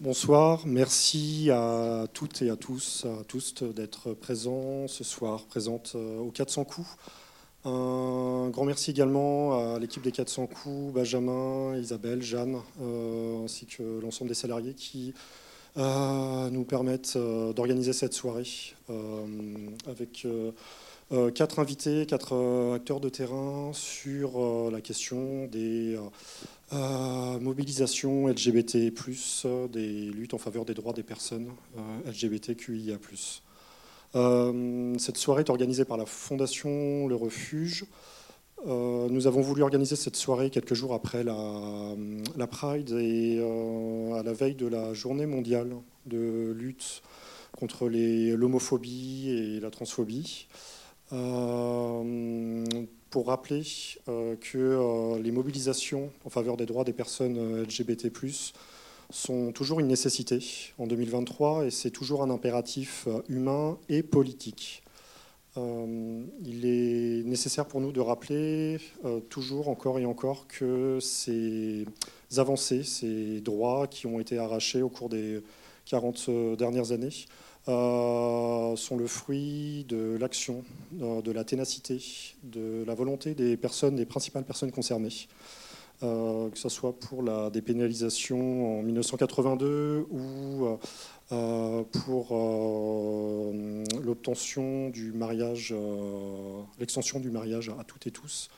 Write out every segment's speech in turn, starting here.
Bonsoir, merci à toutes et à tous, à tous d'être présents ce soir, présentes euh, aux 400 coups. Un grand merci également à l'équipe des 400 coups, Benjamin, Isabelle, Jeanne, euh, ainsi que l'ensemble des salariés qui nous permettent d'organiser cette soirée avec quatre invités, quatre acteurs de terrain sur la question des euh, mobilisation LGBT+, des luttes en faveur des droits des personnes euh, LGBTQIA+. Euh, cette soirée est organisée par la Fondation Le Refuge. Nous avons voulu organiser cette soirée quelques jours après la, la Pride et à la veille de la journée mondiale de lutte contre l'homophobie et la transphobie pour rappeler euh, que euh, les mobilisations en faveur des droits des personnes euh, LGBT, sont toujours une nécessité en 2023 et c'est toujours un impératif humain et politique. Il est nécessaire pour nous de rappeler toujours, encore et encore, que ces avancées, ces droits qui ont été arrachés au cours des 40 dernières années, euh, sont le fruit de l'action, euh, de la ténacité, de la volonté des personnes, des principales personnes concernées. Euh, que ce soit pour la dépénalisation en 1982 ou pour l'obtention du mariage, l'extension du mariage à toutes et tous,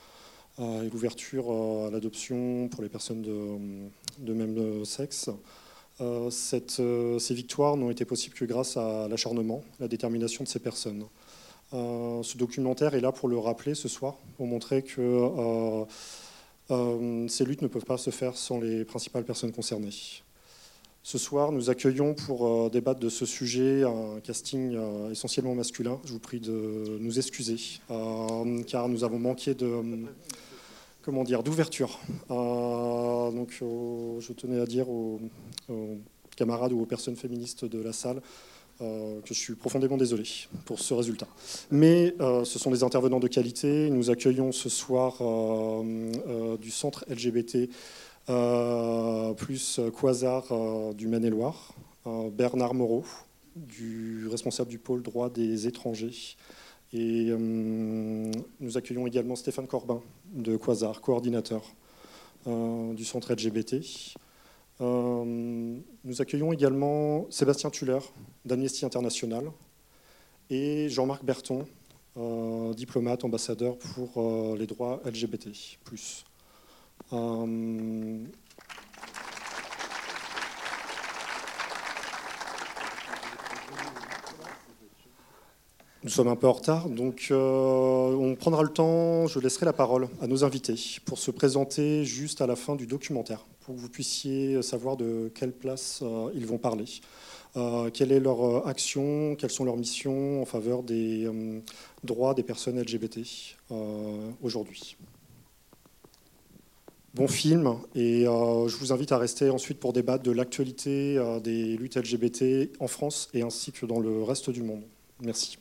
et l'ouverture à l'adoption pour les personnes de même sexe. Euh, euh, ces victoires n'ont été possibles que grâce à l'acharnement, la détermination de ces personnes. Euh, ce documentaire est là pour le rappeler ce soir, pour montrer que ces luttes ne peuvent pas se faire sans les principales personnes concernées. Ce soir, nous accueillons pour débattre de ce sujet un casting essentiellement masculin. Je vous prie de nous excuser, car nous avons manqué de comment dire, d'ouverture. Euh, donc, je tenais à dire aux, camarades ou aux personnes féministes de la salle euh, que je suis profondément désolé pour ce résultat. Mais euh, ce sont des intervenants de qualité. Nous accueillons ce soir du centre LGBT plus Quasar du Maine-et-Loire, Bernard Moreau, du responsable du pôle droit des étrangers et euh, nous accueillons également Stéphane Corbin de Quasar, coordinateur euh, du centre LGBT. Euh, nous accueillons également Sébastien Tuller d'Amnesty International et Jean-Marc Berton, diplomate, ambassadeur pour les droits LGBT. Nous sommes un peu en retard, donc euh, on prendra le temps, je laisserai la parole à nos invités pour se présenter juste à la fin du documentaire, pour que vous puissiez savoir de quelle place euh, ils vont parler, euh, quelle est leur action, quelles sont leurs missions en faveur des droits des personnes LGBT aujourd'hui bon film. Et euh, je vous invite à rester ensuite pour débattre de l'actualité euh, des luttes LGBT en France et ainsi que dans le reste du monde. Merci.